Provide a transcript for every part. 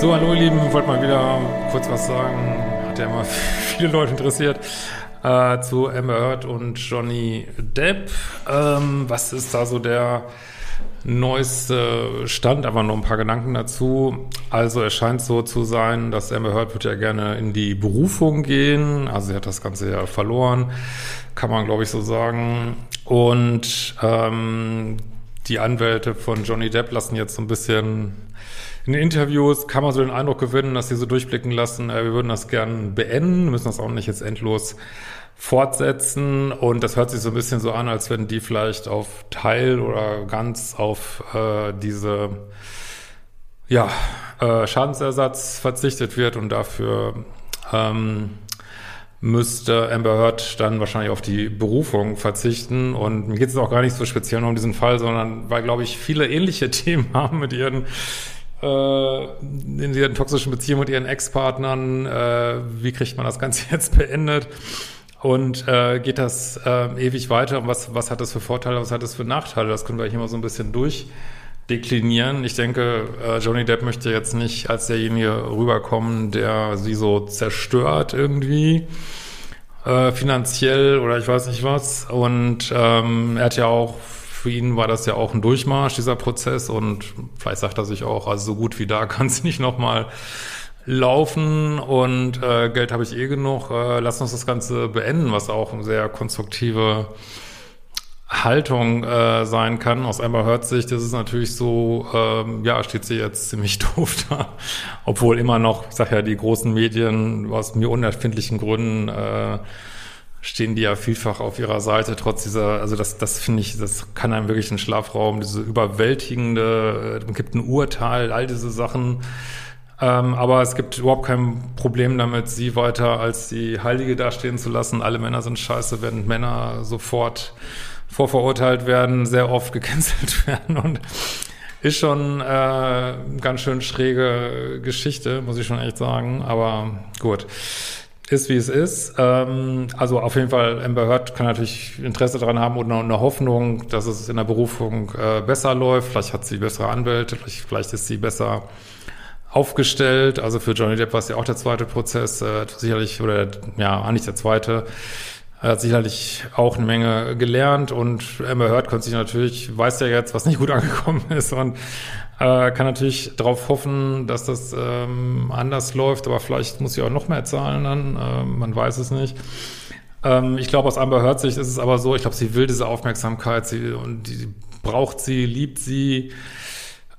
So, hallo ihr Lieben, wollte mal wieder kurz was sagen. Hat ja immer viele Leute interessiert. Äh, zu Amber Heard und Johnny Depp. Ähm, was ist da so der neueste Stand? Aber noch ein paar Gedanken dazu. Also es scheint so zu sein, dass Amber Heard wird ja gerne in die Berufung gehen. Also sie hat das Ganze ja verloren, kann man glaube ich so sagen. Und ähm, die Anwälte von Johnny Depp lassen jetzt so ein bisschen in den Interviews kann man so den Eindruck gewinnen, dass sie so durchblicken lassen, äh, wir würden das gern beenden, müssen das auch nicht jetzt endlos fortsetzen. Und das hört sich so ein bisschen so an, als wenn die vielleicht auf Teil oder ganz auf äh, diese ja, äh, Schadensersatz verzichtet wird und dafür ähm, müsste Amber Heard dann wahrscheinlich auf die Berufung verzichten. Und mir geht es auch gar nicht so speziell um diesen Fall, sondern weil, glaube ich, viele ähnliche Themen haben mit ihren in ihren toxischen Beziehungen mit ihren Ex-Partnern. Äh, wie kriegt man das Ganze jetzt beendet? Und äh, geht das äh, ewig weiter? Und was, was hat das für Vorteile, was hat das für Nachteile? Das können wir hier mal so ein bisschen durchdeklinieren. Ich denke, äh, Johnny Depp möchte jetzt nicht als derjenige rüberkommen, der sie so zerstört irgendwie, äh, finanziell oder ich weiß nicht was. Und ähm, er hat ja auch für ihn war das ja auch ein Durchmarsch, dieser Prozess. Und vielleicht sagt er sich auch, also so gut wie da kann es nicht nochmal laufen und äh, Geld habe ich eh genug. Äh, lass uns das Ganze beenden, was auch eine sehr konstruktive Haltung äh, sein kann. Aus einmal hört sich, das ist natürlich so, ähm, ja, steht sie jetzt ziemlich doof da. Obwohl immer noch, ich sag ja, die großen Medien aus mir unerfindlichen Gründen äh, stehen die ja vielfach auf ihrer Seite, trotz dieser, also das, das finde ich, das kann einem wirklich einen Schlafraum, diese überwältigende, äh, gibt ein Urteil, all diese Sachen. Ähm, aber es gibt überhaupt kein Problem damit, sie weiter als die Heilige dastehen zu lassen. Alle Männer sind scheiße, während Männer sofort vorverurteilt werden, sehr oft gecancelt werden und ist schon äh, ganz schön schräge Geschichte, muss ich schon echt sagen. Aber gut ist, wie es ist. Ähm, also auf jeden Fall, Amber Heard kann natürlich Interesse daran haben und eine Hoffnung, dass es in der Berufung äh, besser läuft. Vielleicht hat sie bessere Anwälte, vielleicht, vielleicht ist sie besser aufgestellt. Also für Johnny Depp war es ja auch der zweite Prozess, äh, sicherlich, oder ja, eigentlich der zweite. Er hat sicherlich auch eine Menge gelernt und Amber Heard konnte sich natürlich, weiß ja jetzt, was nicht gut angekommen ist und äh, kann natürlich darauf hoffen, dass das ähm, anders läuft, aber vielleicht muss sie auch noch mehr zahlen dann, äh, man weiß es nicht. Ähm, ich glaube, aus Amber Heard Sicht ist es aber so, ich glaube, sie will diese Aufmerksamkeit, sie und die braucht sie, liebt sie.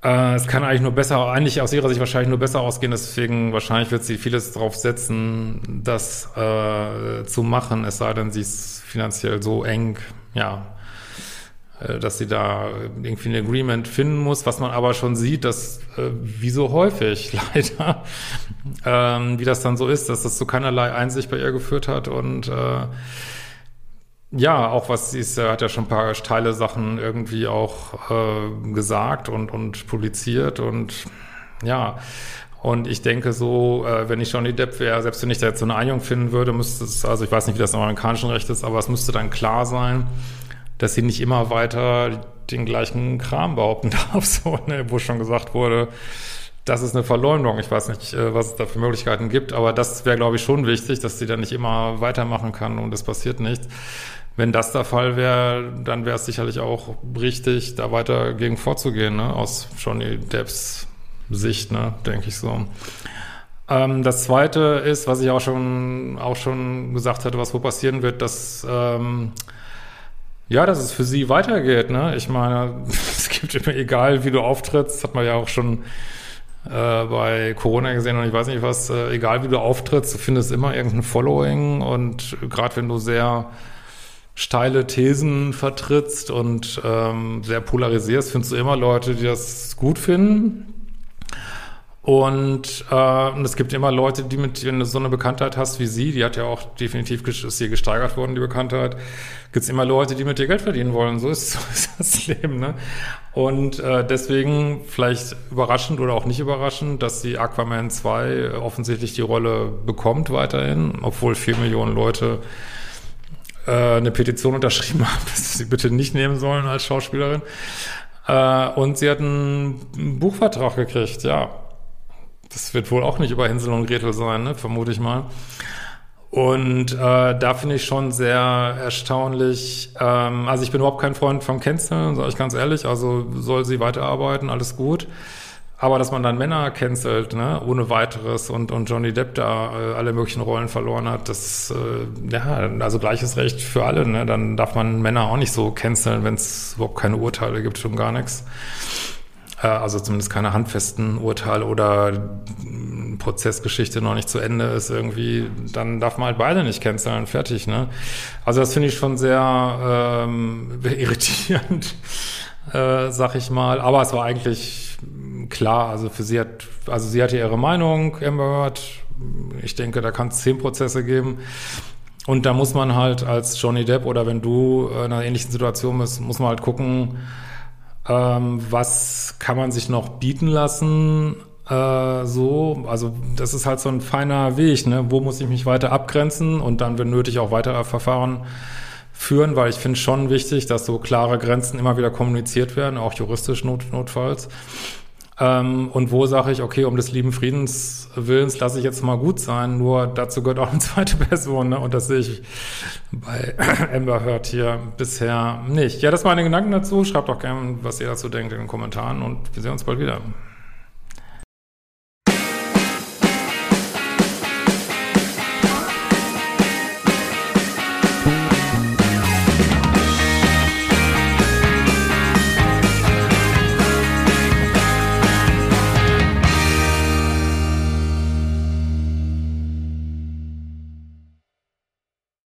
Äh, es kann eigentlich nur besser, eigentlich aus ihrer Sicht wahrscheinlich nur besser ausgehen, deswegen wahrscheinlich wird sie vieles drauf setzen, das äh, zu machen, es sei denn, sie ist finanziell so eng, ja, dass sie da irgendwie ein Agreement finden muss, was man aber schon sieht, dass äh, wie so häufig leider, ähm, wie das dann so ist, dass das zu keinerlei Einsicht bei ihr geführt hat und äh, ja, auch was sie ist, hat ja schon ein paar steile Sachen irgendwie auch äh, gesagt und, und publiziert und ja, und ich denke so, äh, wenn ich Johnny Depp wäre, selbst wenn ich da jetzt so eine Einigung finden würde, müsste es, also ich weiß nicht, wie das im amerikanischen Recht ist, aber es müsste dann klar sein, dass sie nicht immer weiter den gleichen Kram behaupten darf, so, ne, wo schon gesagt wurde, das ist eine Verleumdung. Ich weiß nicht, äh, was es da für Möglichkeiten gibt, aber das wäre, glaube ich, schon wichtig, dass sie dann nicht immer weitermachen kann und es passiert nichts. Wenn das der Fall wäre, dann wäre es sicherlich auch richtig, da weiter gegen vorzugehen, ne? aus Johnny Depps Sicht, ne? denke ich so. Ähm, das Zweite ist, was ich auch schon, auch schon gesagt hatte, was wo passieren wird, dass ähm, ja, dass es für sie weitergeht. Ne? Ich meine, es gibt immer, egal wie du auftrittst, hat man ja auch schon äh, bei Corona gesehen und ich weiß nicht was, äh, egal wie du auftrittst, du findest immer irgendein Following und gerade wenn du sehr steile Thesen vertrittst und ähm, sehr polarisierst, findest du immer Leute, die das gut finden und, äh, es gibt immer Leute, die mit, wenn du so eine Bekanntheit hast wie sie, die hat ja auch definitiv ist hier gesteigert worden, die Bekanntheit, gibt es immer Leute, die mit dir Geld verdienen wollen. So ist, so ist das Leben, ne? Und äh, deswegen vielleicht überraschend oder auch nicht überraschend, dass die Aquaman 2 offensichtlich die Rolle bekommt weiterhin, obwohl vier Millionen Leute äh, eine Petition unterschrieben haben, dass sie bitte nicht nehmen sollen als Schauspielerin. Äh, und sie hat einen Buchvertrag gekriegt, ja das wird wohl auch nicht über Hinsel und Gretel sein, ne? vermute ich mal. Und äh, da finde ich schon sehr erstaunlich, ähm, also ich bin überhaupt kein Freund vom Canceln, sage ich ganz ehrlich, also soll sie weiterarbeiten, alles gut. Aber dass man dann Männer cancelt, ne, ohne weiteres und, und Johnny Depp da äh, alle möglichen Rollen verloren hat, das, äh, ja, also gleiches Recht für alle, ne, dann darf man Männer auch nicht so canceln, wenn es überhaupt keine Urteile gibt und gar nichts. Äh, also zumindest keine handfesten Urteile oder Prozessgeschichte noch nicht zu Ende ist irgendwie, dann darf man halt beide nicht canceln, fertig, ne. Also das finde ich schon sehr ähm, irritierend, äh, sag ich mal. Aber es war eigentlich klar, also für sie hat, also sie hatte ihre Meinung, Amber Heard. Ich denke, da kann es zehn Prozesse geben. Und da muss man halt als Johnny Depp oder wenn du in einer ähnlichen Situation bist, muss man halt gucken, ähm, was kann man sich noch bieten lassen, äh, so. Also das ist halt so ein feiner Weg, ne? Wo muss ich mich weiter abgrenzen und dann, wenn nötig, auch weitere Verfahren führen, weil ich finde schon wichtig, dass so klare Grenzen immer wieder kommuniziert werden, auch juristisch not, notfalls. Ähm, und wo sage ich, okay, um des lieben Friedens Willens lasse ich jetzt mal gut sein, nur dazu gehört auch eine zweite Person, ne? Und das sehe ich bei Amber Heard hier bisher nicht. Ja, das waren meine Gedanken dazu. Schreibt doch gerne, was ihr dazu denkt in den Kommentaren und wir sehen uns bald wieder.